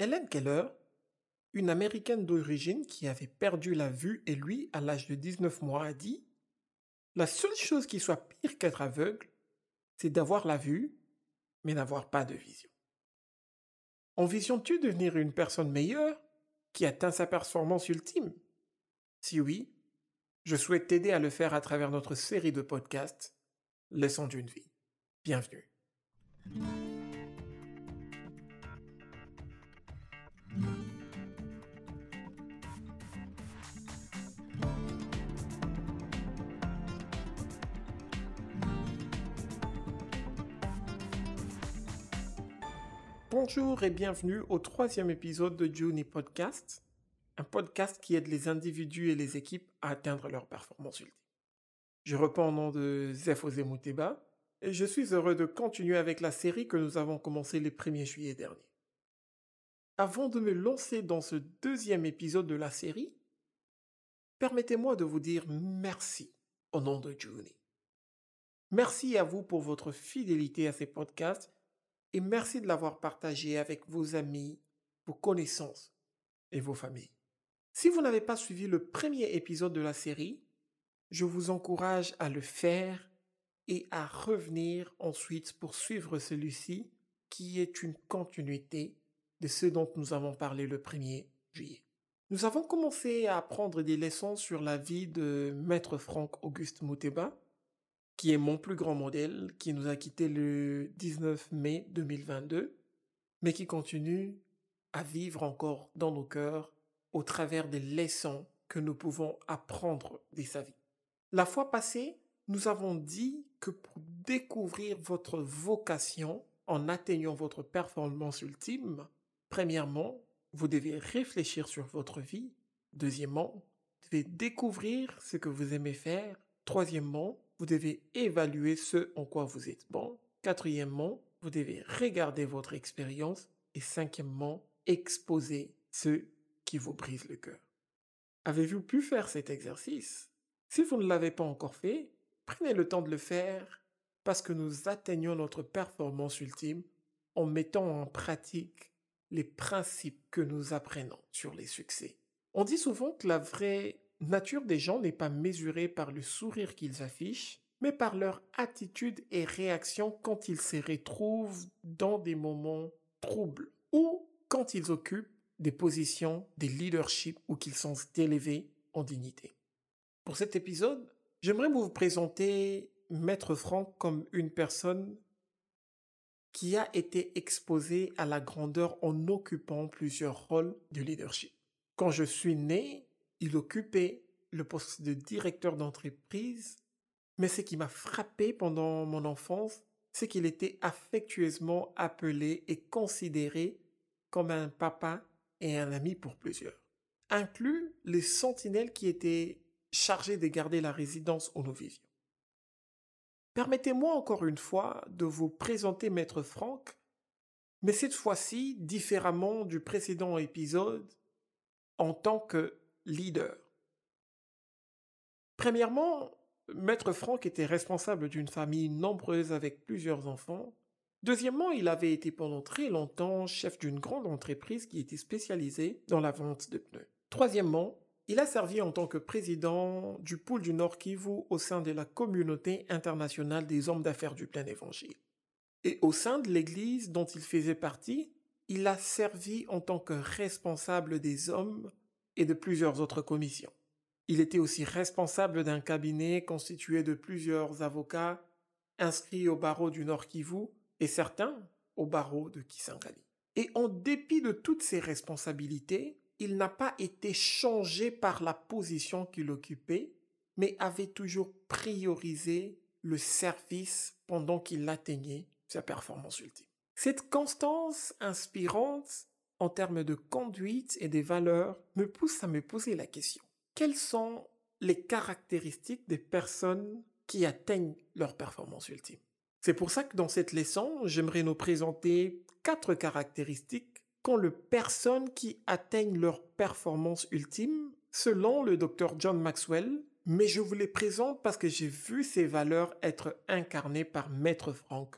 Helen Keller, une Américaine d'origine qui avait perdu la vue et lui, à l'âge de 19 mois, a dit La seule chose qui soit pire qu'être aveugle, c'est d'avoir la vue, mais n'avoir pas de vision. Envisionnes-tu devenir une personne meilleure qui atteint sa performance ultime? Si oui, je souhaite t'aider à le faire à travers notre série de podcasts Leçon d'une vie. Bienvenue. Bonjour et bienvenue au troisième épisode de Juni Podcast, un podcast qui aide les individus et les équipes à atteindre leur performance ultime. Je reprends au nom de Zef Mouteba et je suis heureux de continuer avec la série que nous avons commencé le 1er juillet dernier. Avant de me lancer dans ce deuxième épisode de la série, permettez-moi de vous dire merci au nom de Juni. Merci à vous pour votre fidélité à ces podcasts et merci de l'avoir partagé avec vos amis, vos connaissances et vos familles. Si vous n'avez pas suivi le premier épisode de la série, je vous encourage à le faire et à revenir ensuite pour suivre celui-ci qui est une continuité de ce dont nous avons parlé le 1er juillet. Nous avons commencé à apprendre des leçons sur la vie de Maître Franck Auguste Mouteba, qui est mon plus grand modèle, qui nous a quittés le 19 mai 2022, mais qui continue à vivre encore dans nos cœurs au travers des leçons que nous pouvons apprendre de sa vie. La fois passée, nous avons dit que pour découvrir votre vocation en atteignant votre performance ultime, premièrement, vous devez réfléchir sur votre vie. Deuxièmement, vous devez découvrir ce que vous aimez faire. Troisièmement, vous devez évaluer ce en quoi vous êtes bon. Quatrièmement, vous devez regarder votre expérience. Et cinquièmement, exposer ceux qui vous brisent le cœur. Avez-vous pu faire cet exercice? Si vous ne l'avez pas encore fait, prenez le temps de le faire parce que nous atteignons notre performance ultime en mettant en pratique les principes que nous apprenons sur les succès. On dit souvent que la vraie nature des gens n'est pas mesurée par le sourire qu'ils affichent, mais par leur attitude et réaction quand ils se retrouvent dans des moments troubles ou quand ils occupent des positions de leadership ou qu'ils sont élevés en dignité. Pour cet épisode, j'aimerais vous présenter Maître Franck comme une personne qui a été exposée à la grandeur en occupant plusieurs rôles de leadership. Quand je suis né, il occupait le poste de directeur d'entreprise, mais ce qui m'a frappé pendant mon enfance, c'est qu'il était affectueusement appelé et considéré comme un papa et un ami pour plusieurs, inclus les sentinelles qui étaient chargés de garder la résidence où nous vivions. Permettez-moi encore une fois de vous présenter Maître Franck, mais cette fois-ci différemment du précédent épisode en tant que leader. Premièrement, Maître Franck était responsable d'une famille nombreuse avec plusieurs enfants. Deuxièmement, il avait été pendant très longtemps chef d'une grande entreprise qui était spécialisée dans la vente de pneus. Troisièmement, il a servi en tant que président du pôle du Nord Kivu au sein de la communauté internationale des hommes d'affaires du plein évangile. Et au sein de l'église dont il faisait partie, il a servi en tant que responsable des hommes et de plusieurs autres commissions. Il était aussi responsable d'un cabinet constitué de plusieurs avocats inscrits au barreau du Nord Kivu et certains au barreau de Kisangani. Et en dépit de toutes ces responsabilités, il n'a pas été changé par la position qu'il occupait, mais avait toujours priorisé le service pendant qu'il atteignait sa performance ultime. Cette constance inspirante en termes de conduite et des valeurs me pousse à me poser la question quelles sont les caractéristiques des personnes qui atteignent leur performance ultime? C'est pour ça que dans cette leçon, j'aimerais nous présenter quatre caractéristiques qu'ont les personnes qui atteignent leur performance ultime selon le docteur John Maxwell, mais je vous les présente parce que j'ai vu ces valeurs être incarnées par Maître Franck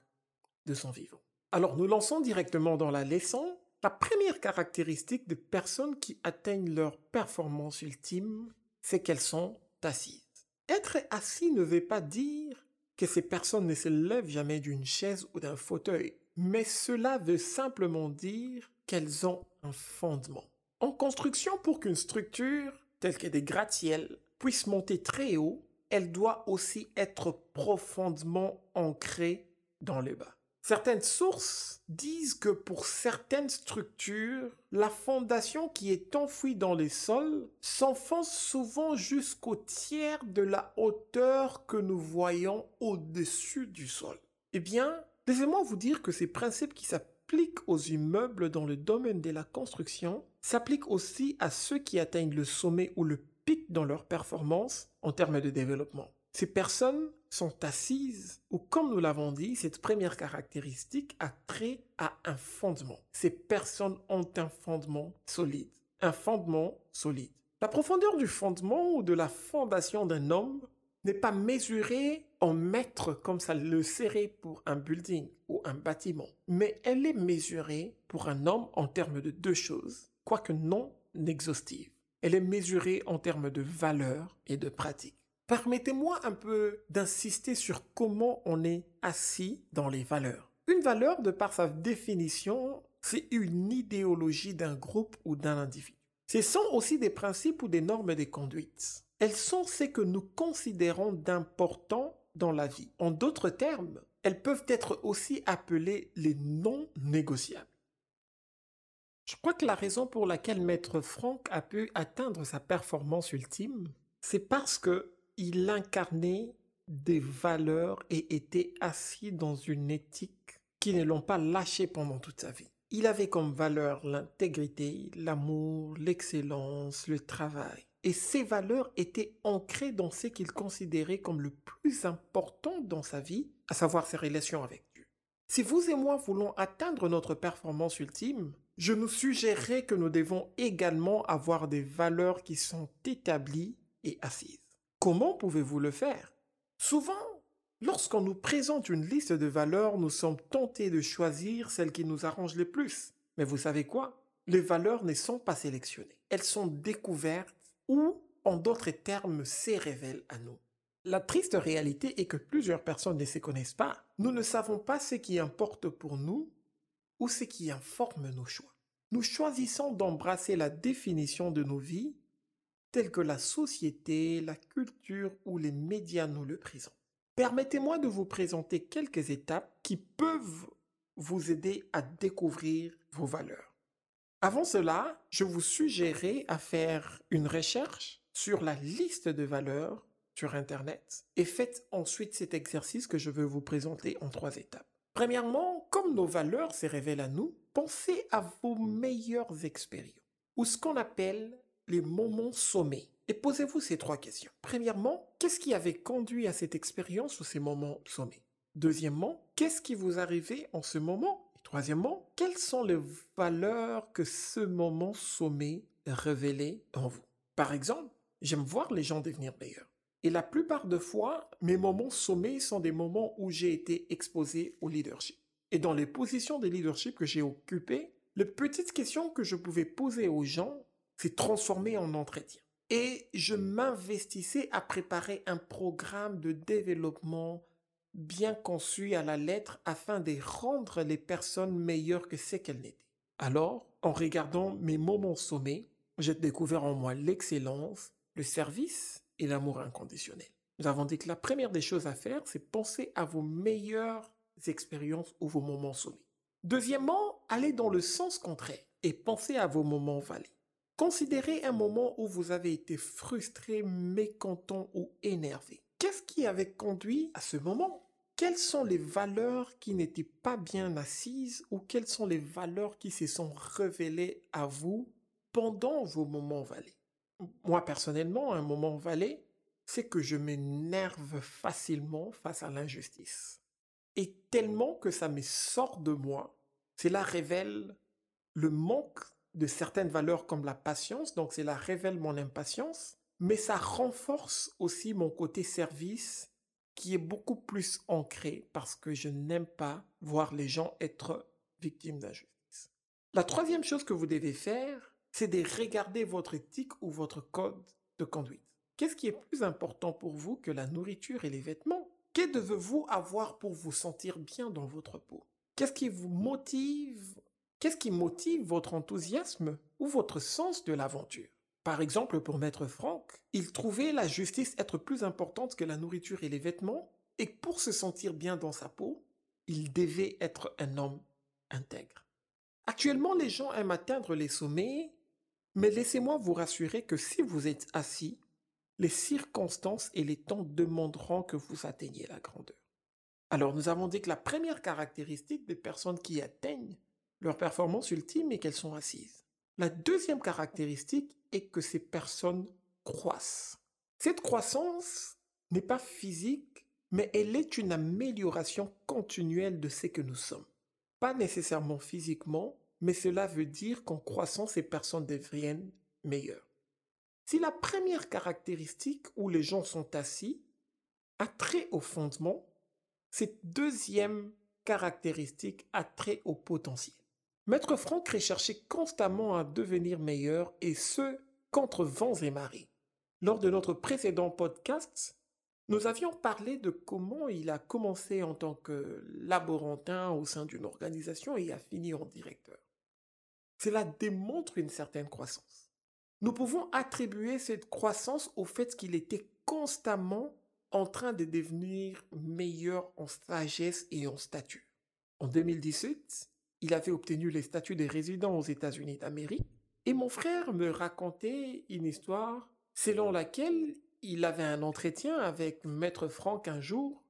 de son vivant. Alors nous lançons directement dans la leçon La première caractéristique de personnes qui atteignent leur performance ultime, c'est qu'elles sont assises. Être assis ne veut pas dire que ces personnes ne se lèvent jamais d'une chaise ou d'un fauteuil, mais cela veut simplement dire qu'elles ont un fondement. En construction, pour qu'une structure, telle que des gratte-ciels, puisse monter très haut, elle doit aussi être profondément ancrée dans le bas. Certaines sources disent que pour certaines structures, la fondation qui est enfouie dans les sols s'enfonce souvent jusqu'au tiers de la hauteur que nous voyons au-dessus du sol. Eh bien, laissez-moi vous dire que ces principes qui s'appliquent aux immeubles dans le domaine de la construction s'appliquent aussi à ceux qui atteignent le sommet ou le pic dans leur performance en termes de développement. Ces personnes sont assises ou comme nous l'avons dit, cette première caractéristique a trait à un fondement. Ces personnes ont un fondement solide. Un fondement solide. La profondeur du fondement ou de la fondation d'un homme n'est pas mesurée en mètres comme ça le serait pour un building ou un bâtiment, mais elle est mesurée pour un homme en termes de deux choses, quoique non exhaustives. Elle est mesurée en termes de valeur et de pratique. Permettez-moi un peu d'insister sur comment on est assis dans les valeurs. Une valeur, de par sa définition, c'est une idéologie d'un groupe ou d'un individu. Ce sont aussi des principes ou des normes de conduite. Elles sont ce que nous considérons d'important dans la vie. En d'autres termes, elles peuvent être aussi appelées les non négociables. Je crois que la raison pour laquelle Maître Franck a pu atteindre sa performance ultime, c'est parce que il incarnait des valeurs et était assis dans une éthique qui ne l'ont pas lâché pendant toute sa vie. Il avait comme valeur l'intégrité, l'amour, l'excellence, le travail. Et ces valeurs étaient ancrées dans ce qu'il considérait comme le plus important dans sa vie, à savoir ses relations avec Dieu. Si vous et moi voulons atteindre notre performance ultime, je nous suggérerais que nous devons également avoir des valeurs qui sont établies et assises. Comment pouvez-vous le faire? Souvent, lorsqu'on nous présente une liste de valeurs, nous sommes tentés de choisir celles qui nous arrangent le plus. Mais vous savez quoi? Les valeurs ne sont pas sélectionnées. Elles sont découvertes ou, en d'autres termes, se révèlent à nous. La triste réalité est que plusieurs personnes ne se connaissent pas. Nous ne savons pas ce qui importe pour nous ou ce qui informe nos choix. Nous choisissons d'embrasser la définition de nos vies tels que la société, la culture ou les médias nous le présentent. Permettez-moi de vous présenter quelques étapes qui peuvent vous aider à découvrir vos valeurs. Avant cela, je vous suggérerais à faire une recherche sur la liste de valeurs sur Internet et faites ensuite cet exercice que je veux vous présenter en trois étapes. Premièrement, comme nos valeurs se révèlent à nous, pensez à vos meilleures expériences ou ce qu'on appelle les moments sommets. Et posez-vous ces trois questions. Premièrement, qu'est-ce qui avait conduit à cette expérience ou ces moments sommets? Deuxièmement, qu'est-ce qui vous arrivait en ce moment? Et troisièmement, quelles sont les valeurs que ce moment sommet révélait en vous? Par exemple, j'aime voir les gens devenir meilleurs. Et la plupart de fois, mes moments sommets sont des moments où j'ai été exposé au leadership. Et dans les positions de leadership que j'ai occupées, les petites questions que je pouvais poser aux gens s'est transformé en entretien. Et je m'investissais à préparer un programme de développement bien conçu à la lettre afin de rendre les personnes meilleures que ce qu'elles n'étaient. Alors, en regardant mes moments sommés, j'ai découvert en moi l'excellence, le service et l'amour inconditionnel. Nous avons dit que la première des choses à faire, c'est penser à vos meilleures expériences ou vos moments sommés. Deuxièmement, allez dans le sens contraire et pensez à vos moments valés. Considérez un moment où vous avez été frustré, mécontent ou énervé. Qu'est-ce qui avait conduit à ce moment? Quelles sont les valeurs qui n'étaient pas bien assises ou quelles sont les valeurs qui se sont révélées à vous pendant vos moments valés Moi personnellement, un moment valé, c'est que je m'énerve facilement face à l'injustice. Et tellement que ça me sort de moi, cela révèle le manque de certaines valeurs comme la patience, donc cela révèle mon impatience, mais ça renforce aussi mon côté service qui est beaucoup plus ancré parce que je n'aime pas voir les gens être victimes d'injustice. La troisième chose que vous devez faire, c'est de regarder votre éthique ou votre code de conduite. Qu'est-ce qui est plus important pour vous que la nourriture et les vêtements? Que devez-vous avoir pour vous sentir bien dans votre peau? Qu'est-ce qui vous motive Qu'est-ce qui motive votre enthousiasme ou votre sens de l'aventure? Par exemple, pour Maître Franck, il trouvait la justice être plus importante que la nourriture et les vêtements, et pour se sentir bien dans sa peau, il devait être un homme intègre. Actuellement, les gens aiment atteindre les sommets, mais laissez-moi vous rassurer que si vous êtes assis, les circonstances et les temps demanderont que vous atteigniez la grandeur. Alors, nous avons dit que la première caractéristique des personnes qui atteignent leur performance ultime est qu'elles sont assises. La deuxième caractéristique est que ces personnes croissent. Cette croissance n'est pas physique, mais elle est une amélioration continuelle de ce que nous sommes. Pas nécessairement physiquement, mais cela veut dire qu'en croissant, ces personnes deviennent meilleures. Si la première caractéristique où les gens sont assis a trait au fondement, cette deuxième caractéristique a trait au potentiel. Maître Franck recherchait constamment à devenir meilleur et ce, contre vents et marées. Lors de notre précédent podcast, nous avions parlé de comment il a commencé en tant que laborantin au sein d'une organisation et a fini en directeur. Cela démontre une certaine croissance. Nous pouvons attribuer cette croissance au fait qu'il était constamment en train de devenir meilleur en sagesse et en statut. En 2018, il avait obtenu les statuts de résident aux États-Unis d'Amérique et mon frère me racontait une histoire selon laquelle il avait un entretien avec Maître Franck un jour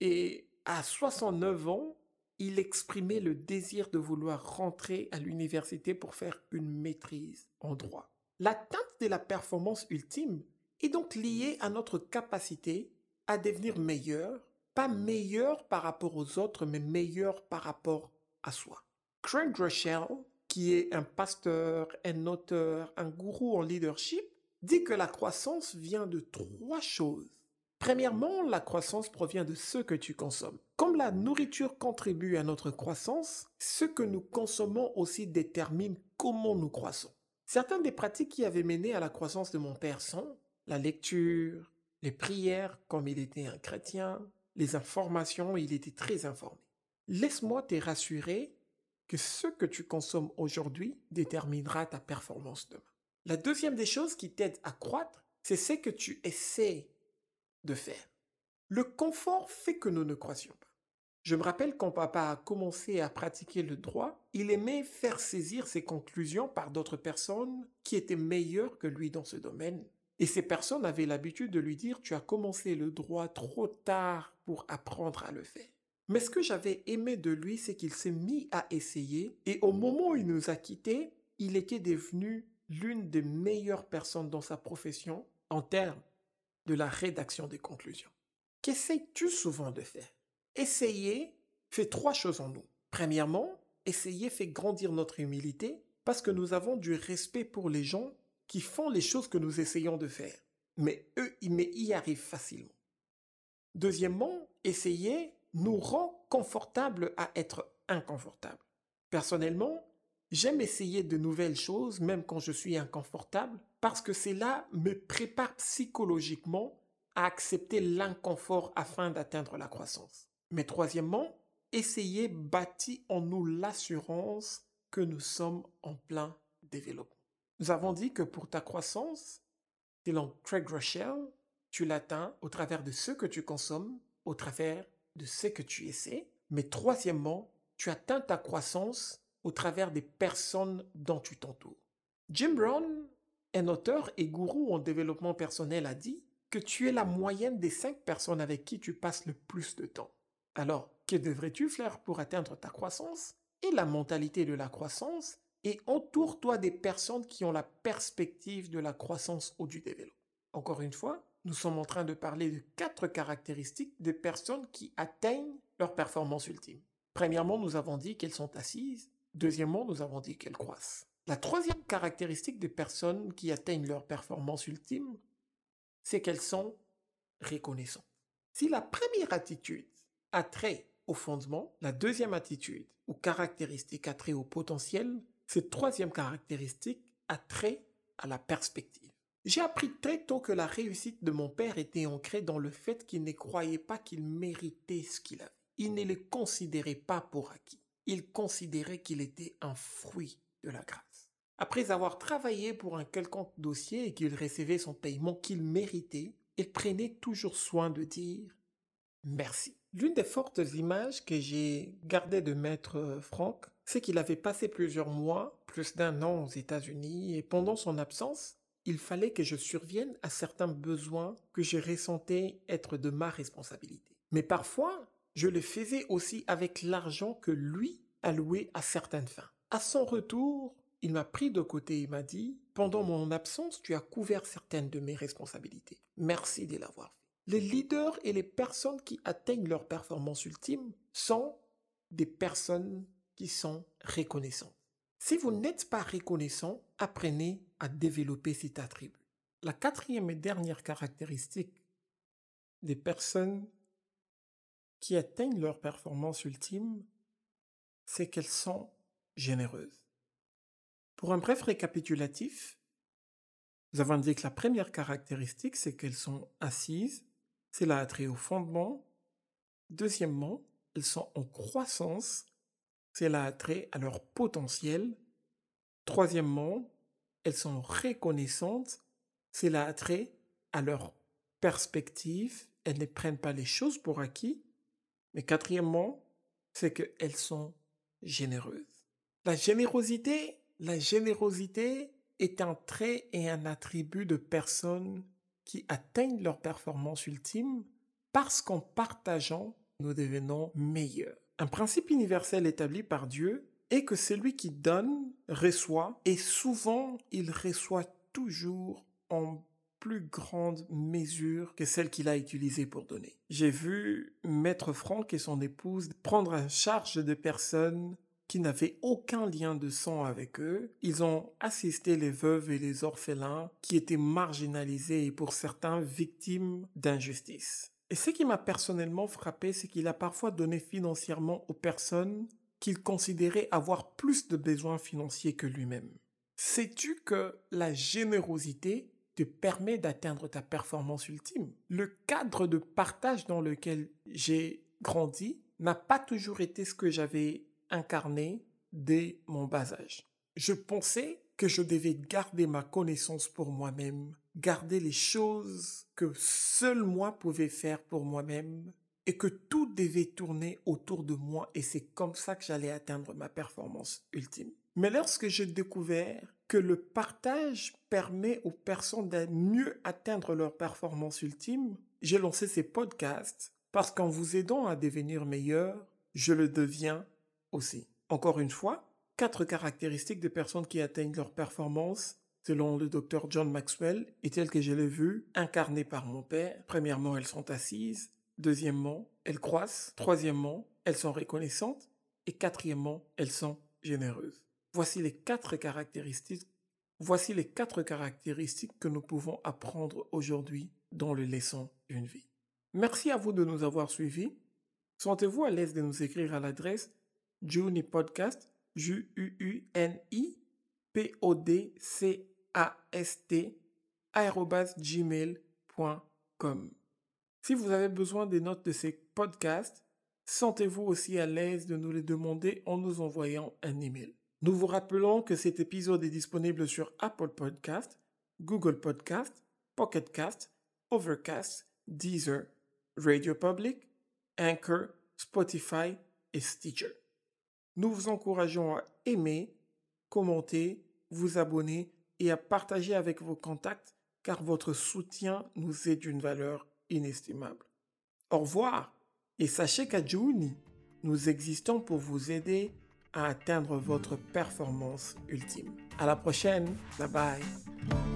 et à 69 ans, il exprimait le désir de vouloir rentrer à l'université pour faire une maîtrise en droit. L'atteinte de la performance ultime est donc liée à notre capacité à devenir meilleur, pas meilleur par rapport aux autres, mais meilleur par rapport à soi. Craig Rochelle, qui est un pasteur, un auteur, un gourou en leadership, dit que la croissance vient de trois choses. Premièrement, la croissance provient de ce que tu consommes. Comme la nourriture contribue à notre croissance, ce que nous consommons aussi détermine comment nous croissons. Certaines des pratiques qui avaient mené à la croissance de mon père sont la lecture, les prières, comme il était un chrétien, les informations, il était très informé. Laisse-moi te rassurer que ce que tu consommes aujourd'hui déterminera ta performance demain. La deuxième des choses qui t'aide à croître, c'est ce que tu essaies de faire. Le confort fait que nous ne croissions pas. Je me rappelle quand papa a commencé à pratiquer le droit, il aimait faire saisir ses conclusions par d'autres personnes qui étaient meilleures que lui dans ce domaine. Et ces personnes avaient l'habitude de lui dire tu as commencé le droit trop tard pour apprendre à le faire. Mais ce que j'avais aimé de lui, c'est qu'il s'est mis à essayer et au moment où il nous a quittés, il était devenu l'une des meilleures personnes dans sa profession en termes de la rédaction des conclusions. Qu'essayes-tu souvent de faire? Essayer fait trois choses en nous. Premièrement, essayer fait grandir notre humilité parce que nous avons du respect pour les gens qui font les choses que nous essayons de faire. Mais eux, ils y arrivent facilement. Deuxièmement, essayer nous rend confortables à être inconfortables. Personnellement, j'aime essayer de nouvelles choses même quand je suis inconfortable parce que cela me prépare psychologiquement à accepter l'inconfort afin d'atteindre la croissance. Mais troisièmement, essayer bâtit en nous l'assurance que nous sommes en plein développement. Nous avons dit que pour ta croissance, selon Craig Rochelle, tu l'atteins au travers de ce que tu consommes, au travers de ce que tu essaies. Mais troisièmement, tu atteins ta croissance au travers des personnes dont tu t'entoures. Jim Brown, un auteur et gourou en développement personnel, a dit que tu es la moyenne des cinq personnes avec qui tu passes le plus de temps. Alors, que devrais-tu faire pour atteindre ta croissance et la mentalité de la croissance et entoure-toi des personnes qui ont la perspective de la croissance ou du développement? Encore une fois, nous sommes en train de parler de quatre caractéristiques des personnes qui atteignent leur performance ultime. Premièrement, nous avons dit qu'elles sont assises. Deuxièmement, nous avons dit qu'elles croissent. La troisième caractéristique des personnes qui atteignent leur performance ultime, c'est qu'elles sont reconnaissantes. Si la première attitude a trait au fondement, la deuxième attitude ou caractéristique a trait au potentiel, Cette troisième caractéristique a trait à la perspective. J'ai appris très tôt que la réussite de mon père était ancrée dans le fait qu'il ne croyait pas qu'il méritait ce qu'il avait. Il ne le considérait pas pour acquis. Il considérait qu'il était un fruit de la grâce. Après avoir travaillé pour un quelconque dossier et qu'il recevait son paiement qu'il méritait, il prenait toujours soin de dire merci. L'une des fortes images que j'ai gardées de maître Franck, c'est qu'il avait passé plusieurs mois, plus d'un an aux États-Unis, et pendant son absence, il fallait que je survienne à certains besoins que je ressentais être de ma responsabilité. Mais parfois, je le faisais aussi avec l'argent que lui allouait à certaines fins. À son retour, il m'a pris de côté et m'a dit Pendant mon absence, tu as couvert certaines de mes responsabilités. Merci de l'avoir fait. Les leaders et les personnes qui atteignent leur performance ultime sont des personnes qui sont reconnaissantes. Si vous n'êtes pas reconnaissant, apprenez à développer cet attribut. La quatrième et dernière caractéristique des personnes qui atteignent leur performance ultime, c'est qu'elles sont généreuses. Pour un bref récapitulatif, nous avons dit que la première caractéristique, c'est qu'elles sont assises, c'est là trait au fondement. Deuxièmement, elles sont en croissance, c'est là trait à leur potentiel. Troisièmement, elles sont reconnaissantes, c'est là trait à leur perspective, elles ne prennent pas les choses pour acquis. Mais quatrièmement, c'est qu'elles sont généreuses. La générosité, la générosité est un trait et un attribut de personnes qui atteignent leur performance ultime parce qu'en partageant, nous devenons meilleurs. Un principe universel établi par Dieu est que celui qui donne reçoit et souvent il reçoit toujours en plus grande mesure que celle qu'il a utilisée pour donner. J'ai vu Maître Franck et son épouse prendre en charge de personnes qui n'avaient aucun lien de sang avec eux. Ils ont assisté les veuves et les orphelins qui étaient marginalisés et pour certains victimes d'injustice. Et ce qui m'a personnellement frappé, c'est qu'il a parfois donné financièrement aux personnes qu'il considérait avoir plus de besoins financiers que lui-même. Sais-tu que la générosité te permet d'atteindre ta performance ultime? Le cadre de partage dans lequel j'ai grandi n'a pas toujours été ce que j'avais incarné dès mon bas âge. Je pensais que je devais garder ma connaissance pour moi-même, garder les choses que seul moi pouvais faire pour moi-même, et que tout devait tourner autour de moi et c'est comme ça que j'allais atteindre ma performance ultime. Mais lorsque j'ai découvert que le partage permet aux personnes de mieux atteindre leur performance ultime, j'ai lancé ces podcasts parce qu'en vous aidant à devenir meilleur, je le deviens aussi. Encore une fois, quatre caractéristiques de personnes qui atteignent leur performance selon le docteur John Maxwell et telles que je l'ai vu, incarnées par mon père. Premièrement, elles sont assises. Deuxièmement, elles croissent. Troisièmement, elles sont reconnaissantes. Et quatrièmement, elles sont généreuses. Voici les quatre caractéristiques. Voici les quatre caractéristiques que nous pouvons apprendre aujourd'hui dans le leçon d'une vie. Merci à vous de nous avoir suivis. Sentez-vous à l'aise de nous écrire à l'adresse Juni Podcast, J-U-U-N-I, P-O-D-C-A-S-T, gmail.com. Si vous avez besoin des notes de ces podcasts, sentez-vous aussi à l'aise de nous les demander en nous envoyant un email. Nous vous rappelons que cet épisode est disponible sur Apple Podcast, Google Podcast, Pocket Cast, Overcast, Deezer, Radio Public, Anchor, Spotify et Stitcher. Nous vous encourageons à aimer, commenter, vous abonner et à partager avec vos contacts car votre soutien nous est d'une valeur inestimable. Au revoir et sachez qu'à Juni, nous existons pour vous aider à atteindre votre performance ultime. À la prochaine. Bye bye.